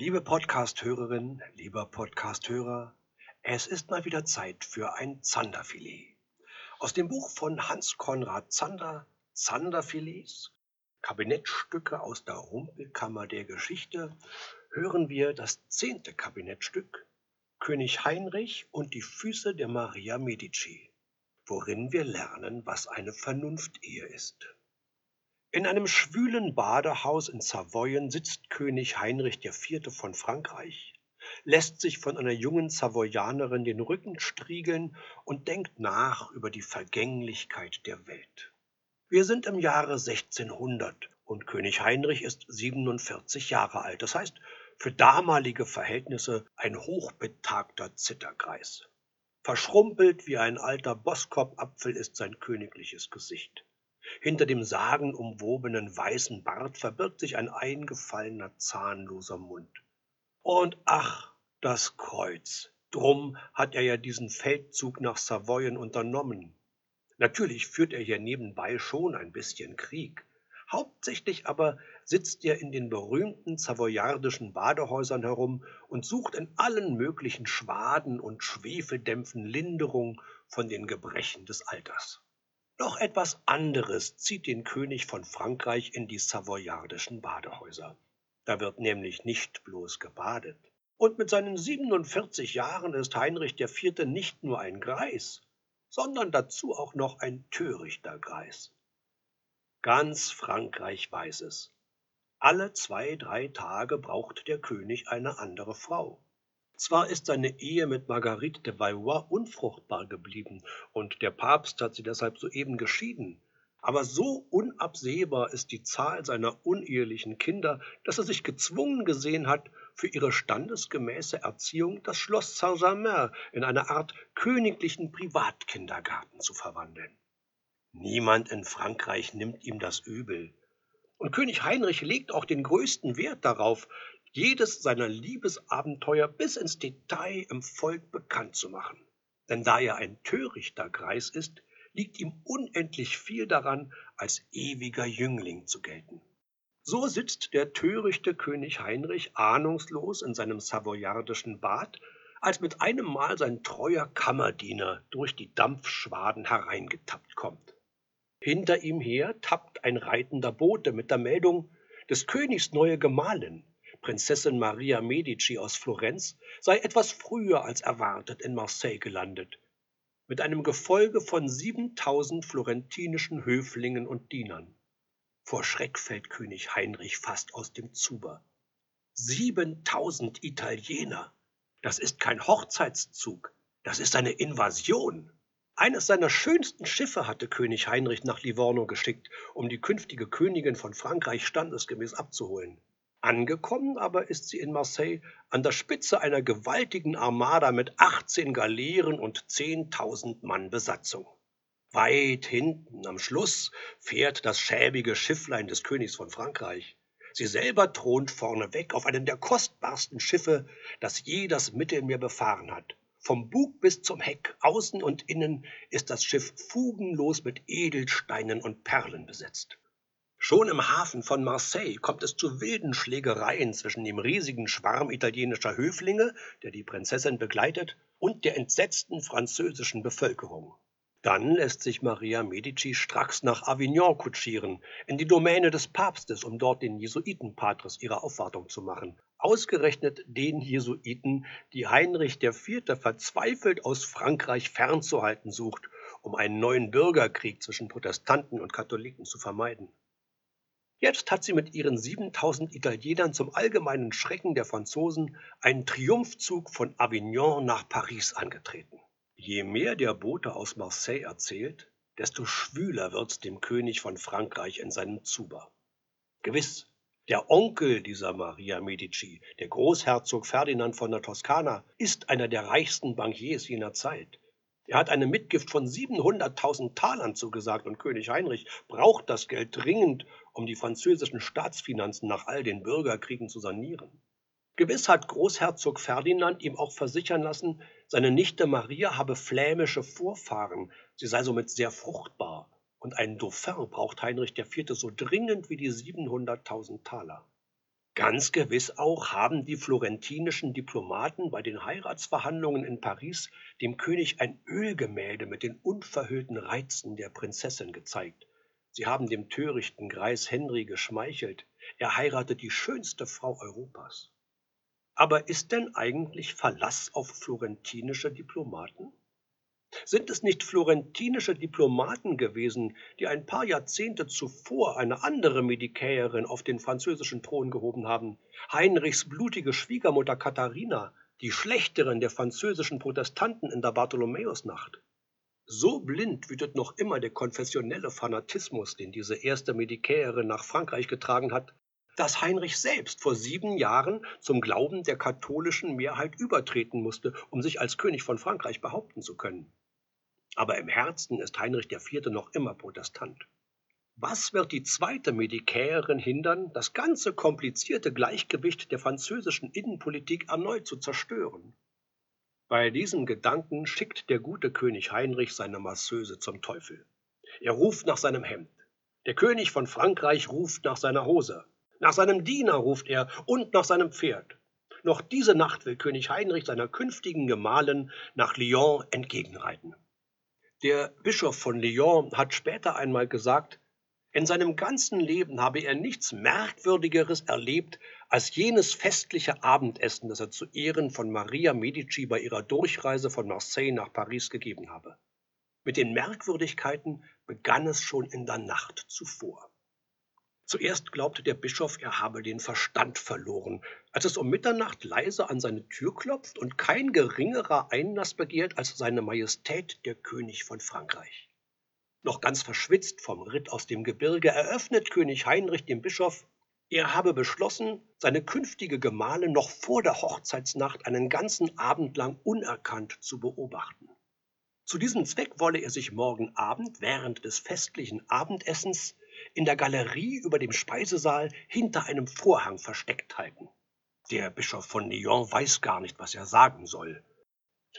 Liebe Podcast-Hörerin, lieber Podcast-Hörer, es ist mal wieder Zeit für ein Zanderfilet. Aus dem Buch von Hans Konrad Zander, Zanderfilets, Kabinettstücke aus der Rumpelkammer der Geschichte, hören wir das zehnte Kabinettstück, König Heinrich und die Füße der Maria Medici, worin wir lernen, was eine Vernunftehe ist. In einem schwülen Badehaus in Savoyen sitzt König Heinrich IV. von Frankreich, lässt sich von einer jungen Savoyanerin den Rücken striegeln und denkt nach über die Vergänglichkeit der Welt. Wir sind im Jahre 1600 und König Heinrich ist 47 Jahre alt, das heißt für damalige Verhältnisse ein hochbetagter Zitterkreis. Verschrumpelt wie ein alter Boskop-Apfel ist sein königliches Gesicht. Hinter dem sagenumwobenen weißen Bart verbirgt sich ein eingefallener, zahnloser Mund. Und ach, das Kreuz. Drum hat er ja diesen Feldzug nach Savoyen unternommen. Natürlich führt er hier nebenbei schon ein bisschen Krieg. Hauptsächlich aber sitzt er in den berühmten savoyardischen Badehäusern herum und sucht in allen möglichen Schwaden und Schwefeldämpfen Linderung von den Gebrechen des Alters. Noch etwas anderes zieht den König von Frankreich in die savoyardischen Badehäuser. Da wird nämlich nicht bloß gebadet. Und mit seinen 47 Jahren ist Heinrich IV. nicht nur ein Greis, sondern dazu auch noch ein törichter Greis. Ganz Frankreich weiß es. Alle zwei, drei Tage braucht der König eine andere Frau. Zwar ist seine Ehe mit Marguerite de Valois unfruchtbar geblieben und der Papst hat sie deshalb soeben geschieden, aber so unabsehbar ist die Zahl seiner unehelichen Kinder, dass er sich gezwungen gesehen hat, für ihre standesgemäße Erziehung das Schloss Saint-Germain in eine Art königlichen Privatkindergarten zu verwandeln. Niemand in Frankreich nimmt ihm das übel. Und König Heinrich legt auch den größten Wert darauf, jedes seiner Liebesabenteuer bis ins Detail im Volk bekannt zu machen. Denn da er ein törichter Greis ist, liegt ihm unendlich viel daran, als ewiger Jüngling zu gelten. So sitzt der törichte König Heinrich ahnungslos in seinem savoyardischen Bad, als mit einem Mal sein treuer Kammerdiener durch die Dampfschwaden hereingetappt kommt. Hinter ihm her tappt ein reitender Bote mit der Meldung, des Königs neue Gemahlin, Prinzessin Maria Medici aus Florenz, sei etwas früher als erwartet in Marseille gelandet, mit einem Gefolge von siebentausend florentinischen Höflingen und Dienern. Vor Schreck fällt König Heinrich fast aus dem Zuber. Siebentausend Italiener! Das ist kein Hochzeitszug, das ist eine Invasion. Eines seiner schönsten Schiffe hatte König Heinrich nach Livorno geschickt, um die künftige Königin von Frankreich standesgemäß abzuholen. Angekommen aber ist sie in Marseille an der Spitze einer gewaltigen Armada mit 18 Galeeren und 10.000 Mann Besatzung. Weit hinten am Schluss fährt das schäbige Schifflein des Königs von Frankreich. Sie selber thront vorneweg auf einem der kostbarsten Schiffe, das je das Mittelmeer befahren hat. Vom Bug bis zum Heck, außen und innen, ist das Schiff fugenlos mit Edelsteinen und Perlen besetzt. Schon im Hafen von Marseille kommt es zu wilden Schlägereien zwischen dem riesigen Schwarm italienischer Höflinge, der die Prinzessin begleitet, und der entsetzten französischen Bevölkerung. Dann lässt sich Maria Medici stracks nach Avignon kutschieren, in die Domäne des Papstes, um dort den Jesuitenpatres ihre Aufwartung zu machen. Ausgerechnet den Jesuiten, die Heinrich IV. verzweifelt aus Frankreich fernzuhalten sucht, um einen neuen Bürgerkrieg zwischen Protestanten und Katholiken zu vermeiden. Jetzt hat sie mit ihren 7000 Italienern zum allgemeinen Schrecken der Franzosen einen Triumphzug von Avignon nach Paris angetreten. Je mehr der Bote aus Marseille erzählt, desto schwüler wird's dem König von Frankreich in seinem Zuber. Gewiss, der Onkel dieser Maria Medici, der Großherzog Ferdinand von der Toskana, ist einer der reichsten Bankiers jener Zeit. Er hat eine Mitgift von 700.000 Talern zugesagt und König Heinrich braucht das Geld dringend, um die französischen Staatsfinanzen nach all den Bürgerkriegen zu sanieren. Gewiss hat Großherzog Ferdinand ihm auch versichern lassen, seine Nichte Maria habe flämische Vorfahren, sie sei somit sehr fruchtbar, und einen Dauphin braucht Heinrich IV. so dringend wie die 700.000 Taler. Ganz gewiss auch haben die florentinischen Diplomaten bei den Heiratsverhandlungen in Paris dem König ein Ölgemälde mit den unverhüllten Reizen der Prinzessin gezeigt. Sie haben dem törichten Greis Henry geschmeichelt. Er heiratet die schönste Frau Europas. Aber ist denn eigentlich Verlass auf florentinische Diplomaten? Sind es nicht florentinische Diplomaten gewesen, die ein paar Jahrzehnte zuvor eine andere Medikäerin auf den französischen Thron gehoben haben, Heinrichs blutige Schwiegermutter Katharina, die Schlechterin der französischen Protestanten in der Bartholomäusnacht? So blind wütet noch immer der konfessionelle Fanatismus, den diese erste Medikäerin nach Frankreich getragen hat, dass Heinrich selbst vor sieben Jahren zum Glauben der katholischen Mehrheit übertreten musste, um sich als König von Frankreich behaupten zu können. Aber im Herzen ist Heinrich IV. noch immer Protestant. Was wird die zweite Medikäerin hindern, das ganze komplizierte Gleichgewicht der französischen Innenpolitik erneut zu zerstören? Bei diesem Gedanken schickt der gute König Heinrich seine Masseuse zum Teufel. Er ruft nach seinem Hemd. Der König von Frankreich ruft nach seiner Hose. Nach seinem Diener ruft er und nach seinem Pferd. Noch diese Nacht will König Heinrich seiner künftigen Gemahlin nach Lyon entgegenreiten. Der Bischof von Lyon hat später einmal gesagt, in seinem ganzen Leben habe er nichts Merkwürdigeres erlebt als jenes festliche Abendessen, das er zu Ehren von Maria Medici bei ihrer Durchreise von Marseille nach Paris gegeben habe. Mit den Merkwürdigkeiten begann es schon in der Nacht zuvor. Zuerst glaubte der Bischof, er habe den Verstand verloren, als es um Mitternacht leise an seine Tür klopft und kein geringerer Einlass begehrt als seine Majestät der König von Frankreich. Noch ganz verschwitzt vom Ritt aus dem Gebirge eröffnet König Heinrich dem Bischof, er habe beschlossen, seine künftige Gemahlin noch vor der Hochzeitsnacht einen ganzen Abend lang unerkannt zu beobachten. Zu diesem Zweck wolle er sich morgen Abend während des festlichen Abendessens in der Galerie über dem Speisesaal hinter einem Vorhang versteckt halten. Der Bischof von Lyon weiß gar nicht, was er sagen soll.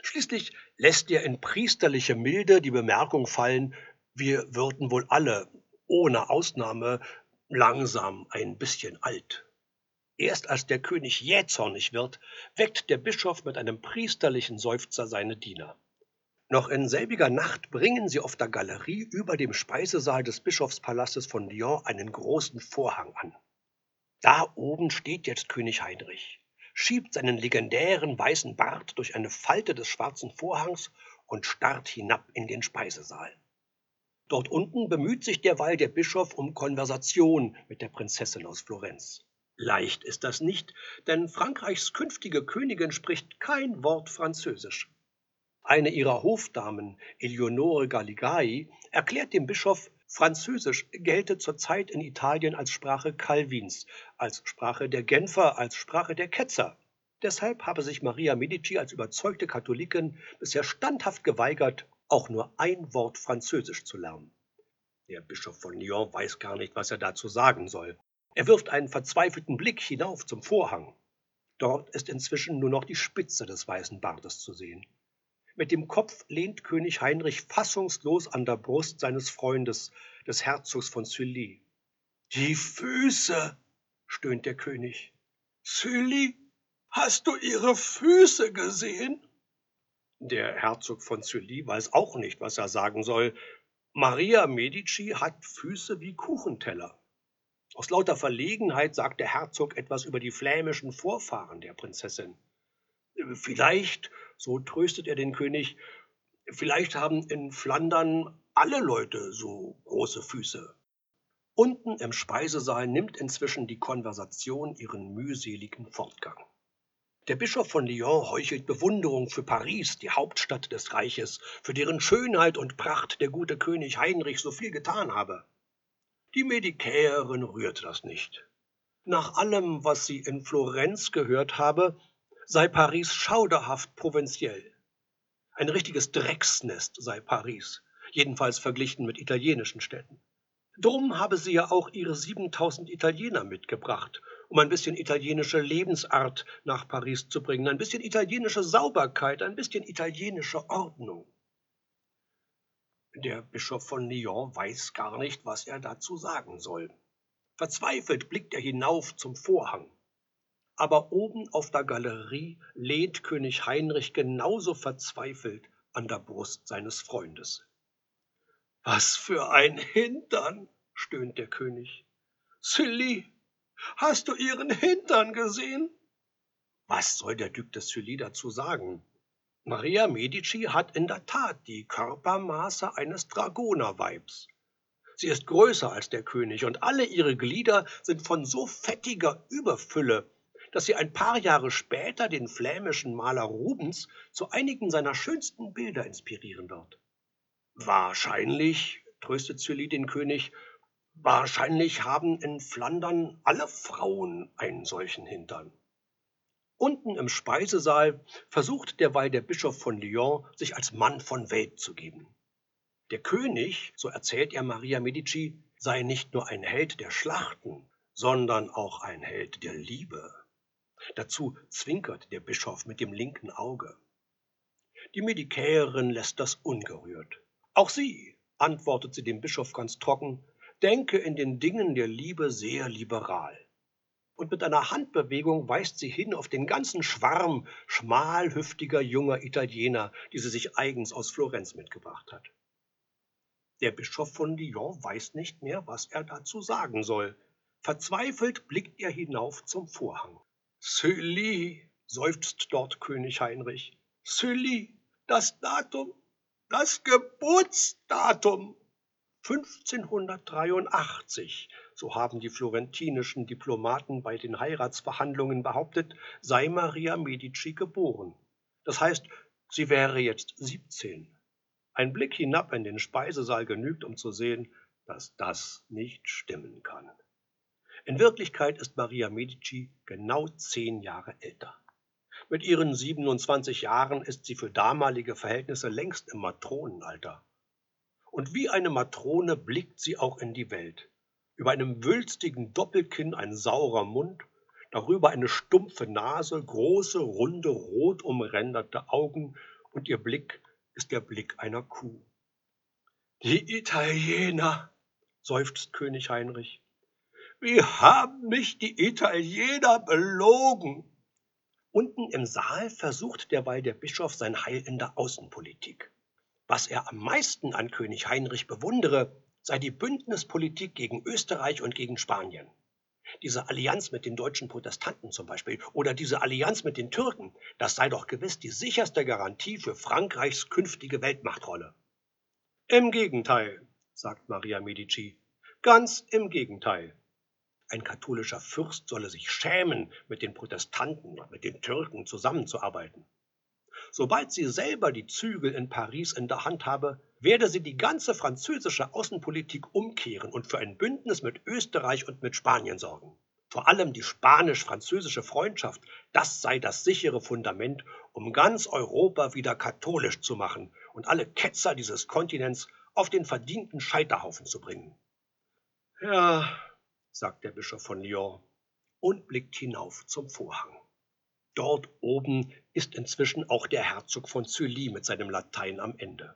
Schließlich lässt er in priesterliche Milde die Bemerkung fallen, wir würden wohl alle, ohne Ausnahme, langsam ein bisschen alt. Erst als der König jähzornig wird, weckt der Bischof mit einem priesterlichen Seufzer seine Diener. Noch in selbiger Nacht bringen sie auf der Galerie über dem Speisesaal des Bischofspalastes von Lyon einen großen Vorhang an. Da oben steht jetzt König Heinrich, schiebt seinen legendären weißen Bart durch eine Falte des schwarzen Vorhangs und starrt hinab in den Speisesaal. Dort unten bemüht sich derweil der Bischof um Konversation mit der Prinzessin aus Florenz. Leicht ist das nicht, denn Frankreichs künftige Königin spricht kein Wort Französisch. Eine ihrer Hofdamen, Eleonore Galigai, erklärt dem Bischof, Französisch gelte zurzeit in Italien als Sprache Calvins, als Sprache der Genfer, als Sprache der Ketzer. Deshalb habe sich Maria Medici als überzeugte Katholikin bisher standhaft geweigert, auch nur ein Wort Französisch zu lernen. Der Bischof von Lyon weiß gar nicht, was er dazu sagen soll. Er wirft einen verzweifelten Blick hinauf zum Vorhang. Dort ist inzwischen nur noch die Spitze des weißen Bartes zu sehen. Mit dem Kopf lehnt König Heinrich fassungslos an der Brust seines Freundes, des Herzogs von Sully. Die Füße, stöhnt der König. Sully, hast du ihre Füße gesehen? Der Herzog von Sully weiß auch nicht, was er sagen soll. Maria Medici hat Füße wie Kuchenteller. Aus lauter Verlegenheit sagt der Herzog etwas über die flämischen Vorfahren der Prinzessin. Vielleicht so tröstet er den König. Vielleicht haben in Flandern alle Leute so große Füße. Unten im Speisesaal nimmt inzwischen die Konversation ihren mühseligen Fortgang. Der Bischof von Lyon heuchelt Bewunderung für Paris, die Hauptstadt des Reiches, für deren Schönheit und Pracht der gute König Heinrich so viel getan habe. Die Medikäerin rührt das nicht. Nach allem, was sie in Florenz gehört habe, sei Paris schauderhaft provinziell. Ein richtiges Drecksnest sei Paris, jedenfalls verglichen mit italienischen Städten. Drum habe sie ja auch ihre 7000 Italiener mitgebracht, um ein bisschen italienische Lebensart nach Paris zu bringen, ein bisschen italienische Sauberkeit, ein bisschen italienische Ordnung. Der Bischof von Lyon weiß gar nicht, was er dazu sagen soll. Verzweifelt blickt er hinauf zum Vorhang. Aber oben auf der Galerie lehnt König Heinrich genauso verzweifelt an der Brust seines Freundes. Was für ein Hintern, stöhnt der König. Sully, hast du ihren Hintern gesehen? Was soll der Duc de Sully dazu sagen? Maria Medici hat in der Tat die Körpermaße eines Dragonerweibs. Sie ist größer als der König und alle ihre Glieder sind von so fettiger Überfülle, dass sie ein paar Jahre später den flämischen Maler Rubens zu einigen seiner schönsten Bilder inspirieren wird. Wahrscheinlich, tröstet Sully den König, wahrscheinlich haben in Flandern alle Frauen einen solchen Hintern. Unten im Speisesaal versucht derweil der Bischof von Lyon, sich als Mann von Welt zu geben. Der König, so erzählt er Maria Medici, sei nicht nur ein Held der Schlachten, sondern auch ein Held der Liebe. Dazu zwinkert der Bischof mit dem linken Auge. Die Medikäerin lässt das ungerührt. Auch sie, antwortet sie dem Bischof ganz trocken, denke in den Dingen der Liebe sehr liberal. Und mit einer Handbewegung weist sie hin auf den ganzen Schwarm schmalhüftiger junger Italiener, die sie sich eigens aus Florenz mitgebracht hat. Der Bischof von Lyon weiß nicht mehr, was er dazu sagen soll. Verzweifelt blickt er hinauf zum Vorhang. Sully, seufzt dort König Heinrich. Sully, das Datum, das Geburtsdatum. 1583, so haben die florentinischen Diplomaten bei den Heiratsverhandlungen behauptet, sei Maria Medici geboren. Das heißt, sie wäre jetzt 17. Ein Blick hinab in den Speisesaal genügt, um zu sehen, dass das nicht stimmen kann. In Wirklichkeit ist Maria Medici genau zehn Jahre älter. Mit ihren 27 Jahren ist sie für damalige Verhältnisse längst im Matronenalter. Und wie eine Matrone blickt sie auch in die Welt. Über einem wülstigen Doppelkinn ein saurer Mund, darüber eine stumpfe Nase, große, runde, rot umränderte Augen und ihr Blick ist der Blick einer Kuh. Die Italiener, seufzt König Heinrich. Wie haben mich die Italiener belogen? Unten im Saal versucht derweil der Bischof sein Heil in der Außenpolitik. Was er am meisten an König Heinrich bewundere, sei die Bündnispolitik gegen Österreich und gegen Spanien. Diese Allianz mit den deutschen Protestanten zum Beispiel oder diese Allianz mit den Türken, das sei doch gewiss die sicherste Garantie für Frankreichs künftige Weltmachtrolle. Im Gegenteil, sagt Maria Medici, ganz im Gegenteil. Ein katholischer Fürst solle sich schämen, mit den Protestanten und mit den Türken zusammenzuarbeiten. Sobald sie selber die Zügel in Paris in der Hand habe, werde sie die ganze französische Außenpolitik umkehren und für ein Bündnis mit Österreich und mit Spanien sorgen. Vor allem die spanisch-französische Freundschaft, das sei das sichere Fundament, um ganz Europa wieder katholisch zu machen und alle Ketzer dieses Kontinents auf den verdienten Scheiterhaufen zu bringen. Ja, sagt der Bischof von Lyon und blickt hinauf zum Vorhang. Dort oben ist inzwischen auch der Herzog von Sully mit seinem Latein am Ende.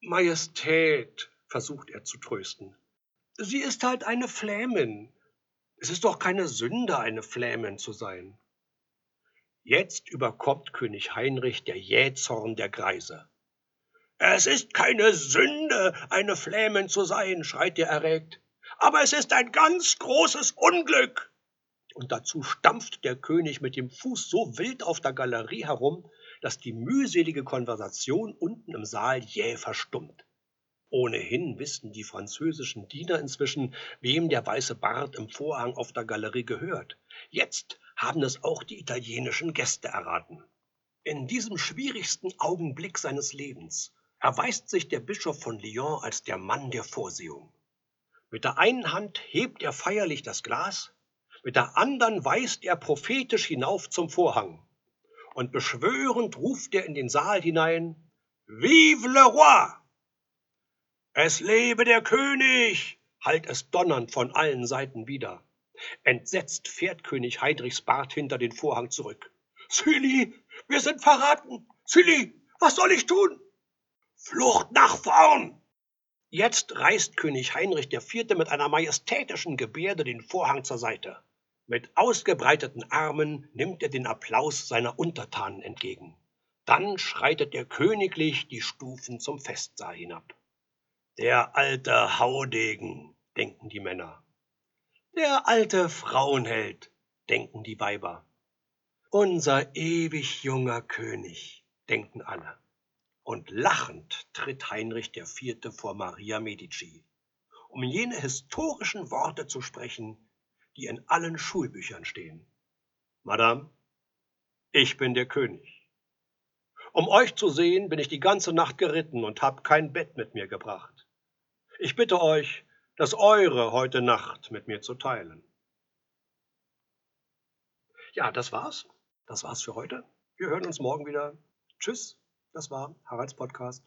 Majestät, versucht er zu trösten. Sie ist halt eine Flämin. Es ist doch keine Sünde, eine Flämin zu sein. Jetzt überkommt König Heinrich der Jähzorn der Greise. Es ist keine Sünde, eine Flämin zu sein, schreit er erregt, aber es ist ein ganz großes Unglück und dazu stampft der König mit dem Fuß so wild auf der Galerie herum, dass die mühselige Konversation unten im Saal jäh verstummt. Ohnehin wissen die französischen Diener inzwischen, wem der weiße Bart im Vorhang auf der Galerie gehört. Jetzt haben es auch die italienischen Gäste erraten. In diesem schwierigsten Augenblick seines Lebens erweist sich der Bischof von Lyon als der Mann der Vorsehung. Mit der einen Hand hebt er feierlich das Glas, mit der anderen weist er prophetisch hinauf zum Vorhang. Und beschwörend ruft er in den Saal hinein, Vive le roi! Es lebe der König! hallt es donnernd von allen Seiten wieder. Entsetzt fährt König Heidrichs Bart hinter den Vorhang zurück. Silly, wir sind verraten! Silly, was soll ich tun? Flucht nach vorn! Jetzt reißt König Heinrich IV. mit einer majestätischen Gebärde den Vorhang zur Seite. Mit ausgebreiteten Armen nimmt er den Applaus seiner Untertanen entgegen. Dann schreitet er königlich die Stufen zum Festsaal hinab. Der alte Haudegen, denken die Männer. Der alte Frauenheld, denken die Weiber. Unser ewig junger König, denken alle. Und lachend tritt Heinrich IV. vor Maria Medici, um jene historischen Worte zu sprechen, die in allen Schulbüchern stehen. Madame, ich bin der König. Um euch zu sehen, bin ich die ganze Nacht geritten und hab kein Bett mit mir gebracht. Ich bitte euch, das eure heute Nacht mit mir zu teilen. Ja, das war's. Das war's für heute. Wir hören uns morgen wieder. Tschüss. Das war Haralds Podcast.